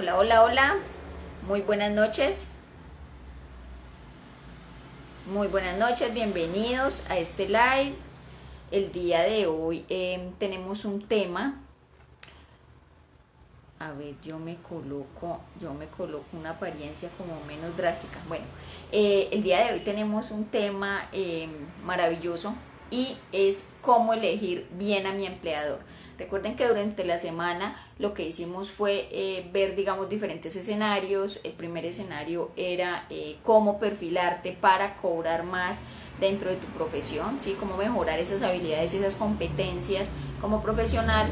Hola, hola, hola. Muy buenas noches. Muy buenas noches, bienvenidos a este live. El día de hoy em, tenemos un tema. A ver, yo me coloco, yo me coloco una apariencia como menos drástica. Bueno, eh, el día de hoy tenemos un tema em, maravilloso y es cómo elegir bien a mi empleador. Recuerden que durante la semana lo que hicimos fue eh, ver, digamos, diferentes escenarios. El primer escenario era eh, cómo perfilarte para cobrar más dentro de tu profesión, ¿sí? Cómo mejorar esas habilidades, esas competencias como profesional.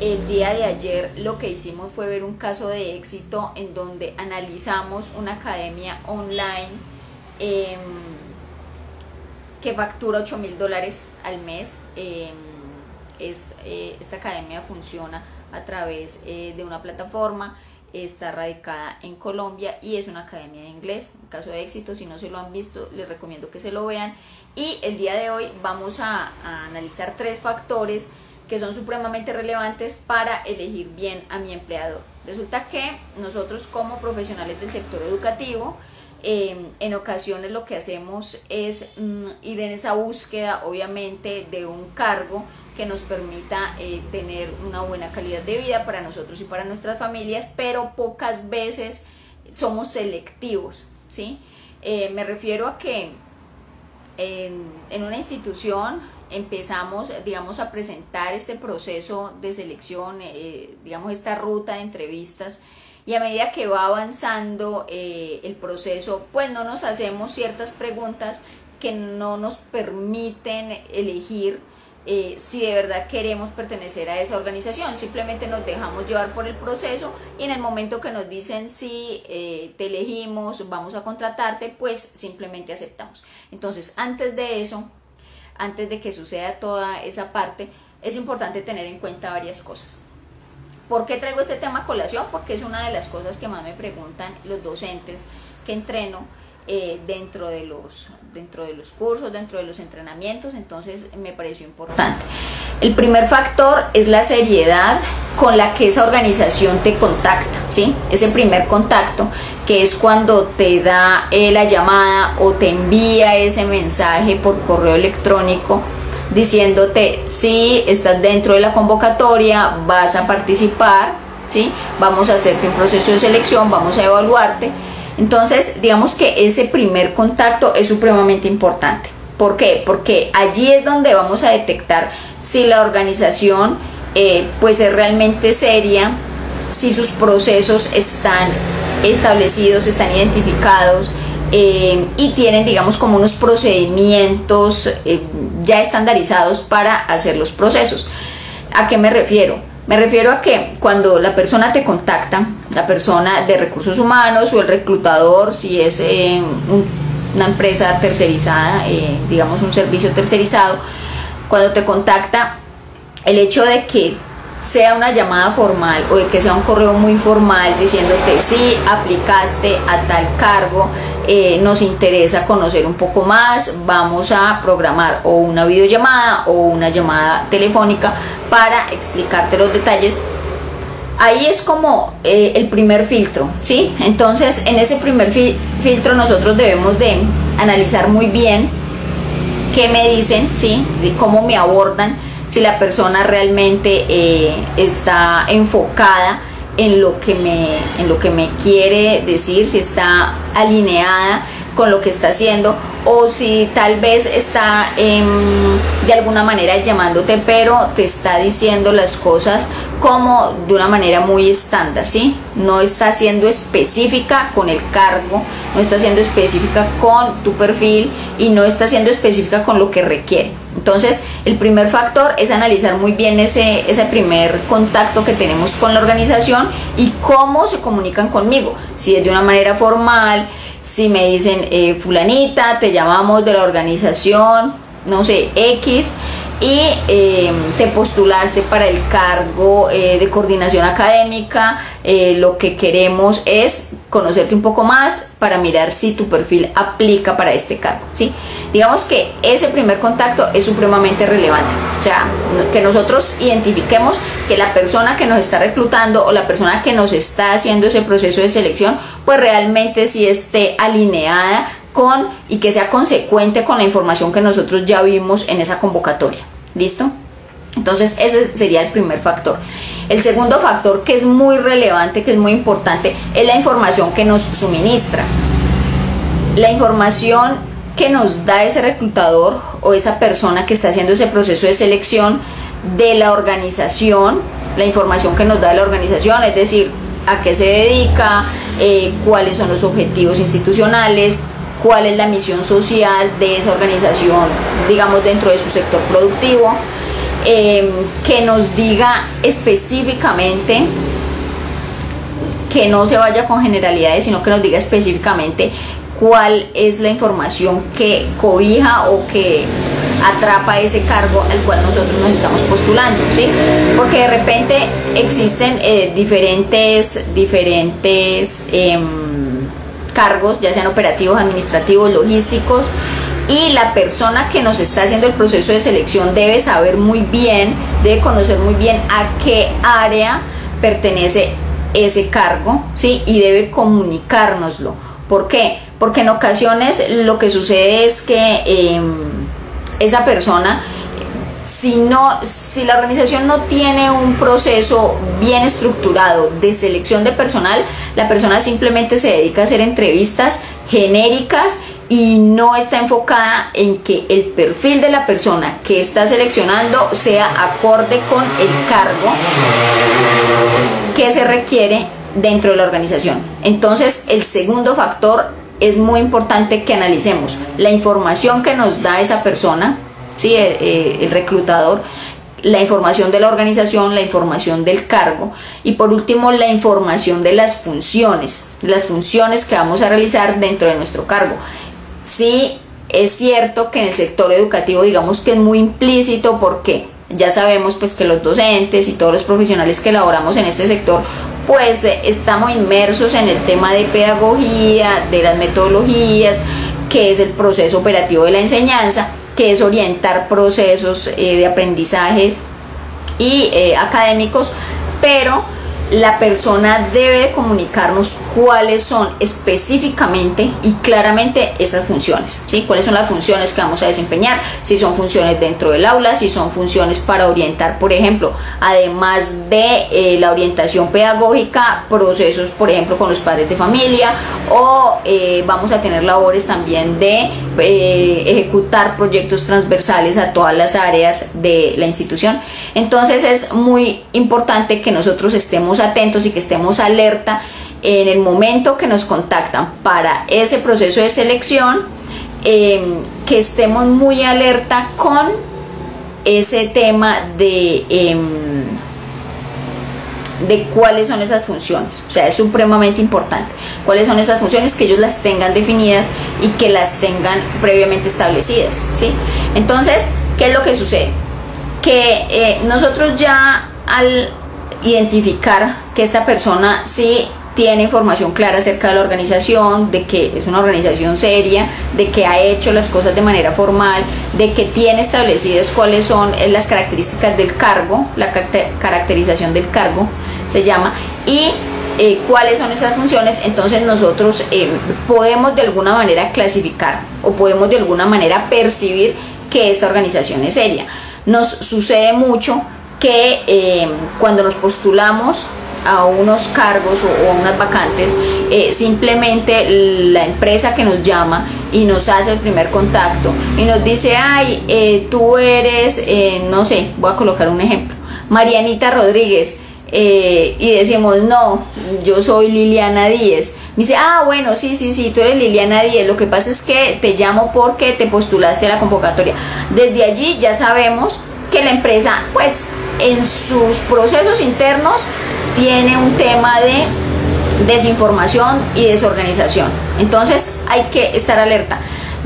El día de ayer lo que hicimos fue ver un caso de éxito en donde analizamos una academia online em, que factura 8 mil dólares al mes. Em, es, eh, esta academia funciona a través eh, de una plataforma, está radicada en Colombia y es una academia de inglés. En caso de éxito, si no se lo han visto, les recomiendo que se lo vean. Y el día de hoy vamos a, a analizar tres factores que son supremamente relevantes para elegir bien a mi empleador. Resulta que nosotros como profesionales del sector educativo, em, en ocasiones lo que hacemos es mm, ir en esa búsqueda, obviamente, de un cargo que nos permita eh, tener una buena calidad de vida para nosotros y para nuestras familias, pero pocas veces somos selectivos, ¿sí? Eh, me refiero a que en, en, una institución empezamos, digamos, a presentar este proceso de selección, eh, digamos, esta ruta de entrevistas, y a medida que va avanzando el proceso, pues no nos hacemos ciertas preguntas que no nos permiten elegir eh, si de verdad queremos pertenecer a esa organización. Simplemente nos dejamos llevar por el proceso y en el momento que nos dicen si eh, te elegimos, vamos a contratarte, pues simplemente aceptamos. Entonces, antes de eso, antes de que suceda toda esa parte, es importante tener en cuenta varias cosas. ¿Por qué traigo este tema a colación? Porque es una de las cosas que más me preguntan los docentes que entreno eh, dentro, de los, dentro de los cursos, dentro de los entrenamientos, entonces me pareció importante. El primer factor es la seriedad con la que esa organización te contacta, ¿sí? Ese primer contacto, que es cuando te da eh, la llamada o te envía ese mensaje por correo electrónico diciéndote si estás dentro de la convocatoria, vas a participar, ¿sí? Vamos a hacerte un proceso de selección, vamos a evaluarte entonces, digamos que ese primer contacto es supremamente importante. ¿Por qué? Porque allí es donde vamos a detectar si la organización eh, pues es realmente seria, si sus procesos están establecidos, están identificados eh, y tienen, digamos, como unos procedimientos eh, ya estandarizados para hacer los procesos. ¿A qué me refiero? Me refiero a que cuando la persona te contacta, la persona de recursos humanos o el reclutador, si es eh, una empresa tercerizada, digamos un servicio tercerizado, cuando te contacta, el hecho de que sea una llamada formal o de que sea un correo muy formal diciéndote si aplicaste a tal cargo, eh, nos interesa conocer un poco más, vamos a programar o una videollamada o una llamada telefónica para explicarte los detalles. Ahí es como eh, el primer filtro, ¿sí? Entonces, en ese primer filtro nosotros debemos de analizar muy bien qué me dicen, ¿sí? De cómo me abordan si la persona realmente eh, está enfocada en lo que me en lo que me quiere decir si está alineada con lo que está haciendo o si tal vez está de alguna manera llamándote pero te está diciendo las cosas como de una manera muy estándar, ¿sí? No está siendo específica con el cargo, no está siendo específica con tu perfil y no está siendo específica con lo que requiere. Entonces, el primer factor es analizar muy bien ese, ese primer contacto que tenemos con la organización y cómo se comunican conmigo. Si es de una manera formal, si me dicen, eh, fulanita, te llamamos de la organización no sé, X y eh, te postulaste para el cargo eh, de coordinación académica, eh, lo que queremos es conocerte un poco más para mirar si tu perfil aplica para este cargo, ¿sí? Digamos que ese primer contacto es supremamente relevante, o sea, que nosotros identifiquemos que la persona que nos está reclutando o la persona que nos está haciendo ese proceso de selección, pues realmente sí esté alineada con y que sea consecuente con la información que nosotros ya vimos en esa convocatoria. ¿Listo? Entonces ese sería el primer factor. El segundo factor que es muy relevante, que es muy importante, es la información que nos suministra. La información que nos da ese reclutador o esa persona que está haciendo ese proceso de selección de la organización, la información que nos da la organización, es decir, a qué se dedica, eh, cuáles son los objetivos institucionales, cuál es la misión social de esa organización, digamos, dentro de su sector productivo, em, que nos diga específicamente, que no se vaya con generalidades, sino que nos diga específicamente cuál es la información que cobija o que atrapa ese cargo al cual nosotros nos estamos postulando, ¿sí? Porque de repente existen eh, diferentes, diferentes em, cargos, ya sean operativos, administrativos, logísticos, y la persona que nos está haciendo el proceso de selección debe saber muy bien, debe conocer muy bien a qué área pertenece ese cargo, ¿sí? Y debe comunicárnoslo. ¿Por qué? Porque en ocasiones lo que sucede es que em, esa persona si si la organización no tiene un proceso bien estructurado de selección de personal, la persona simplemente se dedica a hacer entrevistas genéricas y no está enfocada en que el perfil de la persona que está seleccionando sea acorde con el cargo que se requiere dentro de la organización. Entonces, el segundo factor es muy importante que analicemos la información que nos da esa persona, ¿sí? Eh, eh, el, reclutador, la información de la organización, la información del cargo y por último la información de las funciones, las funciones que vamos a realizar dentro de nuestro cargo. Sí, es cierto que en el sector educativo digamos que es muy implícito porque ya sabemos pues que los docentes y todos los profesionales que elaboramos en este sector pues eh, estamos inmersos en el tema de pedagogía, de las metodologías, que es el proceso operativo de la enseñanza que es orientar procesos eh, de aprendizajes y eh, académicos, pero la persona debe comunicarnos cuáles son específicamente y claramente esas funciones, ¿sí? Cuáles son las funciones que vamos a desempeñar, si son funciones dentro del aula, si son funciones para orientar, por ejemplo, además de eh, la orientación pedagógica, procesos, por ejemplo, con los padres de familia o eh, vamos a tener labores también de eh, ejecutar proyectos transversales a todas las áreas de la institución. Entonces es muy importante que nosotros estemos atentos y que estemos alerta en el momento que nos contactan para ese proceso de selección, em, que estemos muy alerta con ese tema de, em, de cuáles son esas funciones. O sea, es supremamente importante. Cuáles son esas funciones, que ellos las tengan definidas y que las tengan previamente establecidas. ¿sí? Entonces, ¿qué es lo que sucede? Que eh, nosotros ya al identificar que esta persona sí tiene información clara acerca de la organización, de que es una organización seria, de que ha hecho las cosas de manera formal, de que tiene establecidas cuáles son las características del cargo, la caracterización del cargo se llama, y eh, cuáles son esas funciones, entonces nosotros eh, podemos de alguna manera clasificar o podemos de alguna manera percibir que esta organización es seria. Nos sucede mucho que eh, cuando nos postulamos a unos cargos o, a unas vacantes, eh, simplemente la empresa que nos llama y nos hace el primer contacto y nos dice, ay, eh, tú eres, no sé, voy a colocar un ejemplo, Marianita Rodríguez. y decimos, no, yo soy Liliana Díez. Dice, ah, bueno, sí, sí, sí, tú eres Liliana Díez. Lo que pasa es que te llamo porque te postulaste a la convocatoria. Desde allí ya sabemos que la empresa, pues, en sus procesos internos tiene un tema de desinformación y desorganización. Entonces hay que estar alerta.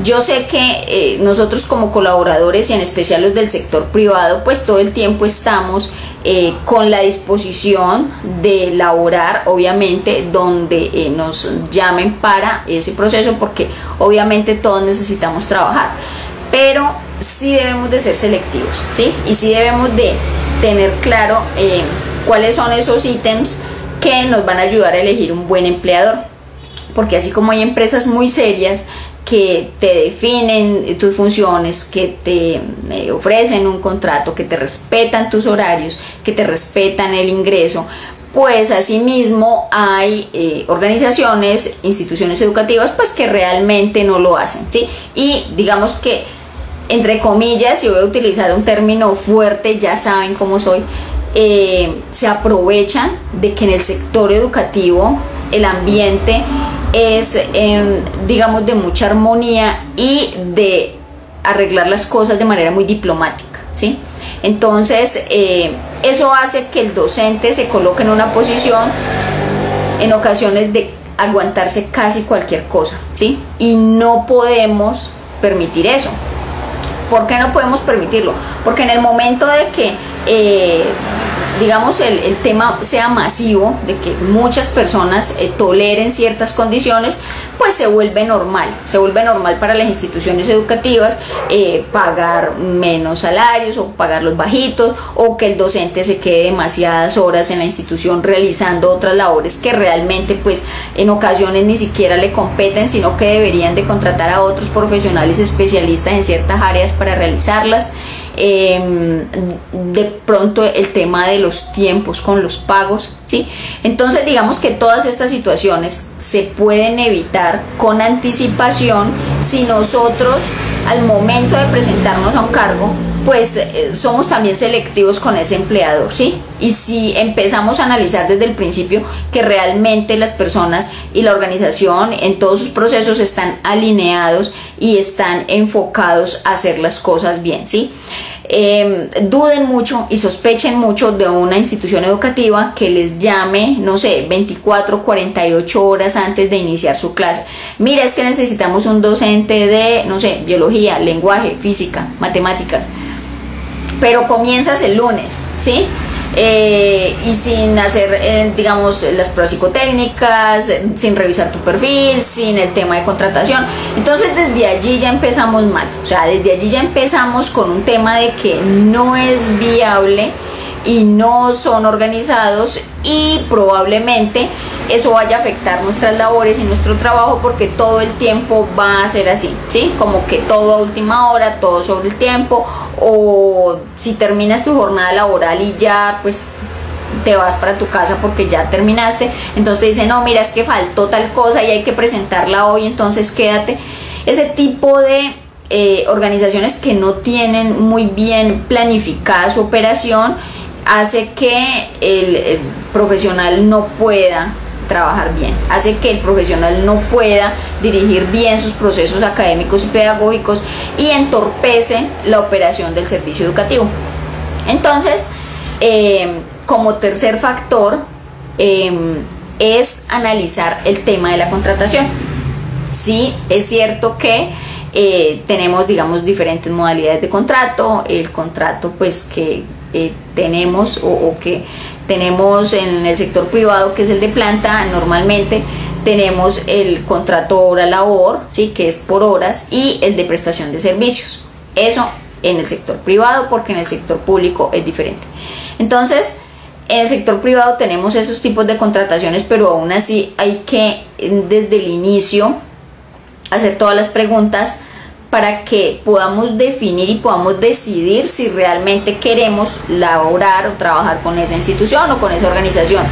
Yo sé que eh, nosotros como colaboradores y en especial los del sector privado, pues todo el tiempo estamos eh, con la disposición de laborar, obviamente, donde eh, nos llamen para ese proceso, porque obviamente todos necesitamos trabajar. Pero sí debemos de ser selectivos, ¿sí? Y sí debemos de tener claro cuáles son esos ítems que nos van a ayudar a elegir un buen empleador. Porque así como hay empresas muy serias que te definen tus funciones, que te eh, ofrecen un contrato, que te respetan tus horarios, que te respetan el ingreso, pues asimismo hay eh, organizaciones, instituciones educativas, pues que realmente no lo hacen, ¿sí? Y digamos que, entre comillas, si voy a utilizar un término fuerte, ya saben cómo soy, eh, se aprovechan de que en el sector educativo el ambiente es, digamos, de mucha armonía y de arreglar las cosas de manera muy diplomática, ¿sí? Entonces, eh, eso hace que el docente se coloque en una posición, en ocasiones, de aguantarse casi cualquier cosa, ¿sí? Y no podemos permitir eso. ¿Por qué no podemos permitirlo? Porque en el momento de que eh, digamos, el, el, tema sea masivo, de que muchas personas eh, toleren ciertas condiciones, pues se vuelve normal, se vuelve normal para las instituciones educativas eh, pagar menos salarios o pagarlos bajitos o que el docente se quede demasiadas horas en la institución realizando otras labores que realmente pues en ocasiones ni siquiera le competen, sino que deberían de contratar a otros profesionales especialistas en ciertas áreas para realizarlas. Em, de pronto el tema de los tiempos con los pagos, ¿sí? Entonces digamos que todas estas situaciones se pueden evitar con anticipación si nosotros al momento de presentarnos a un cargo pues eh, somos también selectivos con ese empleador, ¿sí? Y si empezamos a analizar desde el principio que realmente las personas y la organización en todos sus procesos están alineados y están enfocados a hacer las cosas bien, ¿sí? Em, duden mucho y sospechen mucho de una institución educativa que les llame, no sé, 24, 48 horas antes de iniciar su clase. Mira, es que necesitamos un docente de, no sé, biología, lenguaje, física, matemáticas. Pero comienzas el lunes, ¿sí? Eh, y sin hacer, eh, digamos, las pruebas psicotécnicas, sin revisar tu perfil, sin el tema de contratación. Entonces desde allí ya empezamos mal, o sea, desde allí ya empezamos con un tema de que no es viable y no son organizados y probablemente eso vaya a afectar nuestras labores y nuestro trabajo porque todo el tiempo va a ser así, ¿sí? Como que todo a última hora, todo sobre el tiempo o si terminas tu jornada laboral y ya pues te vas para tu casa porque ya terminaste, entonces te dicen, no, mira, es que faltó tal cosa y hay que presentarla hoy, entonces quédate. Ese tipo de eh, organizaciones que no tienen muy bien planificada su operación hace que el profesional no pueda trabajar bien, hace que el profesional no pueda dirigir bien sus procesos académicos y pedagógicos y entorpece la operación del servicio educativo. Entonces, em, como tercer factor, em, es analizar el tema de la contratación. Sí, es cierto que eh, tenemos, digamos, diferentes modalidades de contrato, el contrato pues que eh, tenemos o, que tenemos en el sector privado, que es el de planta, normalmente tenemos el contrato hora-labor, ¿sí? que es por horas, y el de prestación de servicios. Eso en el sector privado, porque en el sector público es diferente. Entonces, en el sector privado tenemos esos tipos de contrataciones, pero aún así hay que desde el inicio hacer todas las preguntas para que podamos definir y podamos decidir si realmente queremos laborar o trabajar con esa institución o con esa organización.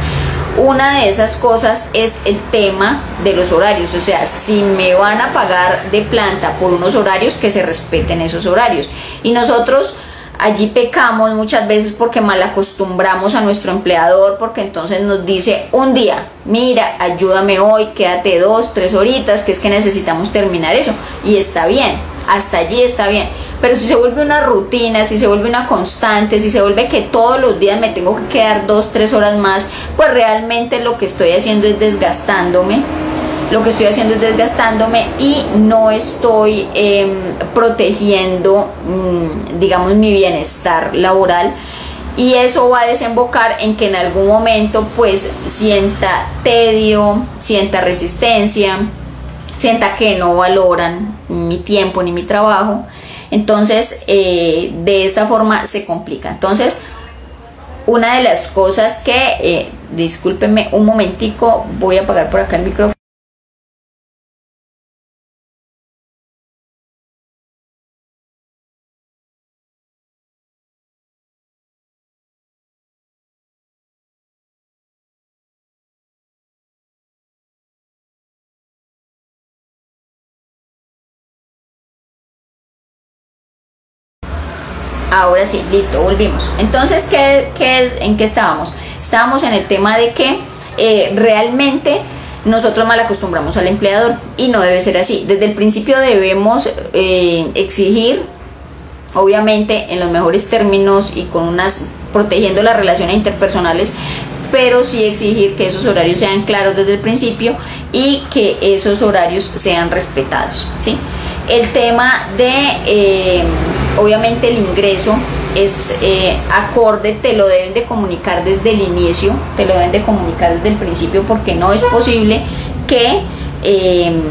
Una de esas cosas es el tema de los horarios, o sea, si me van a pagar de planta por unos horarios, que se respeten esos horarios. Y nosotros allí pecamos muchas veces porque mal acostumbramos a nuestro empleador, porque entonces nos dice un día, mira, ayúdame hoy, quédate dos, tres horitas, que es que necesitamos terminar eso. Y está bien, hasta allí está bien. Pero si se vuelve una rutina, si se vuelve una constante, si se vuelve que todos los días me tengo que quedar dos, tres horas más, pues realmente lo que estoy haciendo es desgastándome lo que estoy haciendo es desgastándome y no estoy em, protegiendo, mm, digamos, mi bienestar laboral y eso va a desembocar en que en algún momento pues sienta tedio, sienta resistencia, sienta que no valoran mi tiempo ni mi trabajo. Entonces, eh, de esta forma se complica. Entonces, una de las cosas que, eh, discúlpenme un momentico, voy a apagar por acá el micrófono. Ahora sí, listo, volvimos. Entonces, ¿qué, en qué estábamos? Estábamos en el tema de que eh, realmente nosotros mal acostumbramos al empleador y no debe ser así. Desde el principio debemos eh, exigir, obviamente en los mejores términos y con unas protegiendo las relaciones interpersonales, pero sí exigir que esos horarios sean claros desde el principio y que esos horarios sean respetados. ¿sí? El tema de eh, obviamente el ingreso es eh, acorde, te lo deben de comunicar desde el inicio, te lo deben de comunicar desde el principio porque no es posible que em,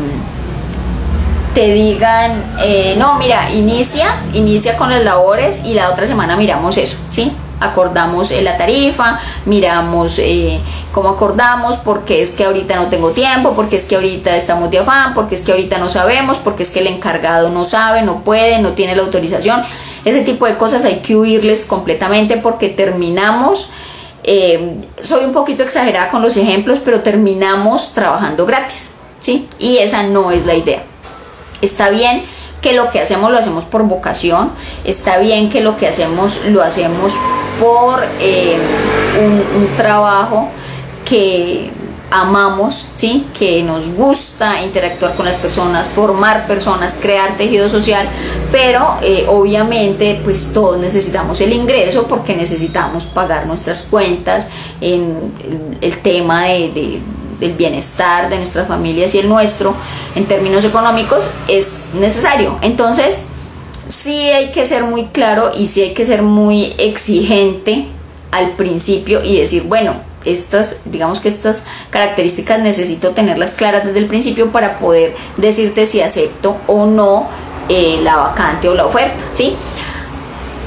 te digan, eh, no, mira, inicia, inicia con las labores y la otra semana miramos eso, ¿sí? Acordamos eh, la tarifa, miramos eh, cómo acordamos, porque es que ahorita no tengo tiempo, porque es que ahorita estamos de afán, porque es que ahorita no sabemos, porque es que el encargado no sabe, no puede, no tiene la autorización. Ese tipo de cosas hay que huirles completamente porque terminamos, eh, soy un poquito exagerada con los ejemplos, pero terminamos trabajando gratis, ¿sí? Y esa no es la idea. Está bien que lo que hacemos lo hacemos por vocación, está bien que lo que hacemos lo hacemos por eh, un, trabajo que amamos, ¿sí? que nos gusta interactuar con las personas, formar personas, crear tejido social, pero eh, obviamente pues todos necesitamos el ingreso porque necesitamos pagar nuestras cuentas en el, tema de del bienestar de nuestras familias y el nuestro en términos económicos es necesario. Entonces, sí hay que ser muy claro y sí hay que ser muy exigente al principio y decir, bueno, estas, digamos que estas características necesito tenerlas claras desde el principio para poder decirte si acepto o no eh, la vacante o la oferta, ¿sí?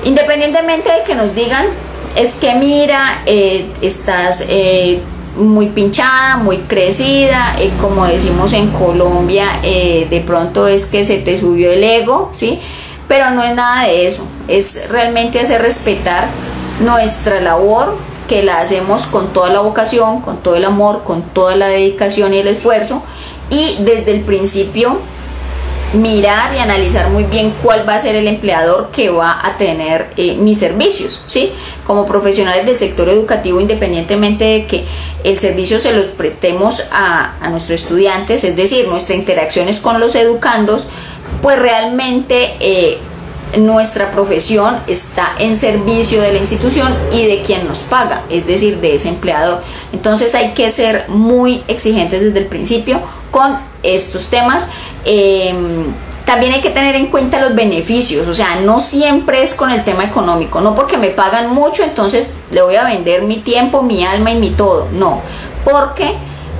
Independientemente de que nos digan, es que mira, eh, estás... Eh, muy pinchada, muy crecida, como decimos en Colombia, de pronto es que se te subió el ego, ¿sí? Pero no es nada de eso, es realmente hacer respetar nuestra labor, que la hacemos con toda la vocación, con todo el amor, con toda la dedicación y el esfuerzo, y desde el principio mirar y analizar muy bien cuál va a ser el empleador que va a tener eh, mis servicios, ¿sí? Como profesionales del sector educativo, independientemente de que el servicio se los prestemos a, nuestros estudiantes, es decir, nuestra interacción es con los educandos, pues realmente eh, nuestra profesión está en servicio de la institución y de quien nos paga, es decir, de ese empleador. Entonces hay que ser muy exigentes desde el principio con estos temas. Em, también hay que tener en cuenta los beneficios, o sea, no siempre es con el tema económico, no porque me pagan mucho, entonces le voy a vender mi tiempo, mi alma y mi todo, no, porque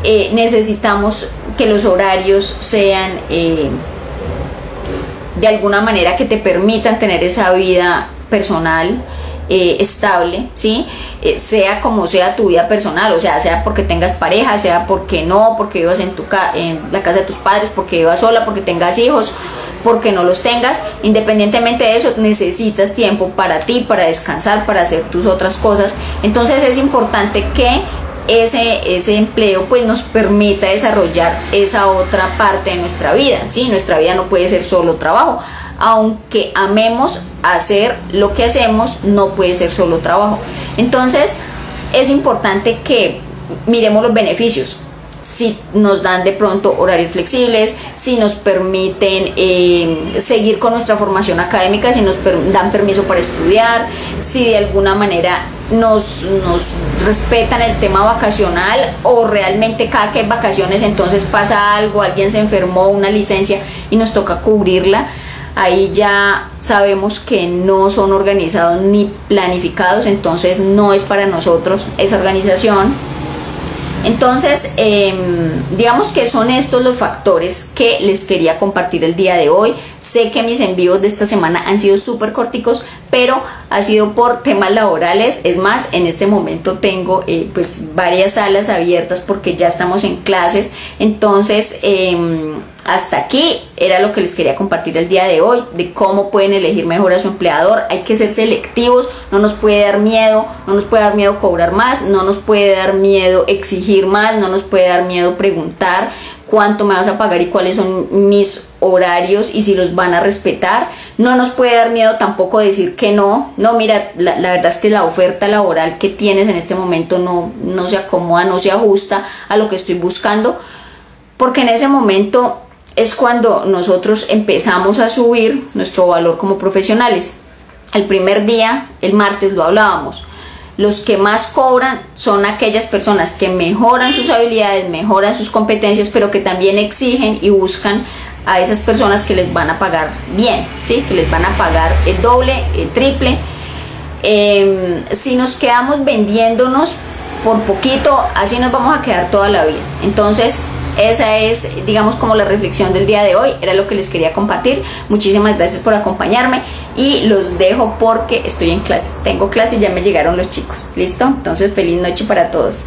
eh, necesitamos que los horarios sean eh, de alguna manera que te permitan tener esa vida personal, eh, estable, ¿sí? Eh, sea como sea tu vida personal, o sea, sea porque tengas pareja, sea porque no, porque vivas en, tu en la casa de tus padres, porque vivas sola, porque tengas hijos, porque no los tengas, independientemente de eso, necesitas tiempo para ti, para descansar, para hacer tus otras cosas. Entonces es importante que ese, ese empleo pues nos permita desarrollar esa otra parte de nuestra vida, ¿sí? Nuestra vida no puede ser solo trabajo aunque amemos hacer lo que hacemos, no puede ser solo trabajo. Entonces, es importante que miremos los beneficios. Si nos dan de pronto horarios flexibles, si nos permiten eh, seguir con nuestra formación académica, si nos dan permiso para estudiar, si de alguna manera nos, nos respetan el tema vacacional o realmente cada que hay vacaciones entonces pasa algo, alguien se enfermó, una licencia y nos toca cubrirla. Ahí ya sabemos que no son organizados ni planificados, entonces no es para nosotros esa organización entonces, em, digamos que son estos los factores que les quería compartir el día de hoy. Sé que mis envíos de esta semana han sido súper corticos, pero ha sido por temas laborales. Es más, en este momento tengo eh, pues varias salas abiertas porque ya estamos en clases. Entonces, em, hasta aquí era lo que les quería compartir el día de hoy, de cómo pueden elegir mejor a su empleador. Hay que ser selectivos, no nos puede dar miedo, no nos puede dar miedo cobrar más, no nos puede dar miedo exigir más, no nos puede dar miedo preguntar cuánto me vas a pagar y cuáles son mis horarios y si los van a respetar. No nos puede dar miedo tampoco decir que no. No, mira, la, verdad es que la oferta laboral que tienes en este momento no, no se acomoda, no se ajusta a lo que estoy buscando. Porque en ese momento es cuando nosotros empezamos a subir nuestro valor como profesionales. El primer día, el martes lo hablábamos, los que más cobran son aquellas personas que mejoran sus habilidades, mejoran sus competencias, pero que también exigen y buscan a esas personas que les van a pagar bien, ¿sí? que les van a pagar el doble, el triple. Em, si nos quedamos vendiéndonos por poquito, así nos vamos a quedar toda la vida. Entonces, esa es, digamos, como la reflexión del día de hoy, era lo que les quería compartir. Muchísimas gracias por acompañarme y los dejo porque estoy en clase. Tengo clase y ya me llegaron los chicos. ¿Listo? Entonces, feliz noche para todos.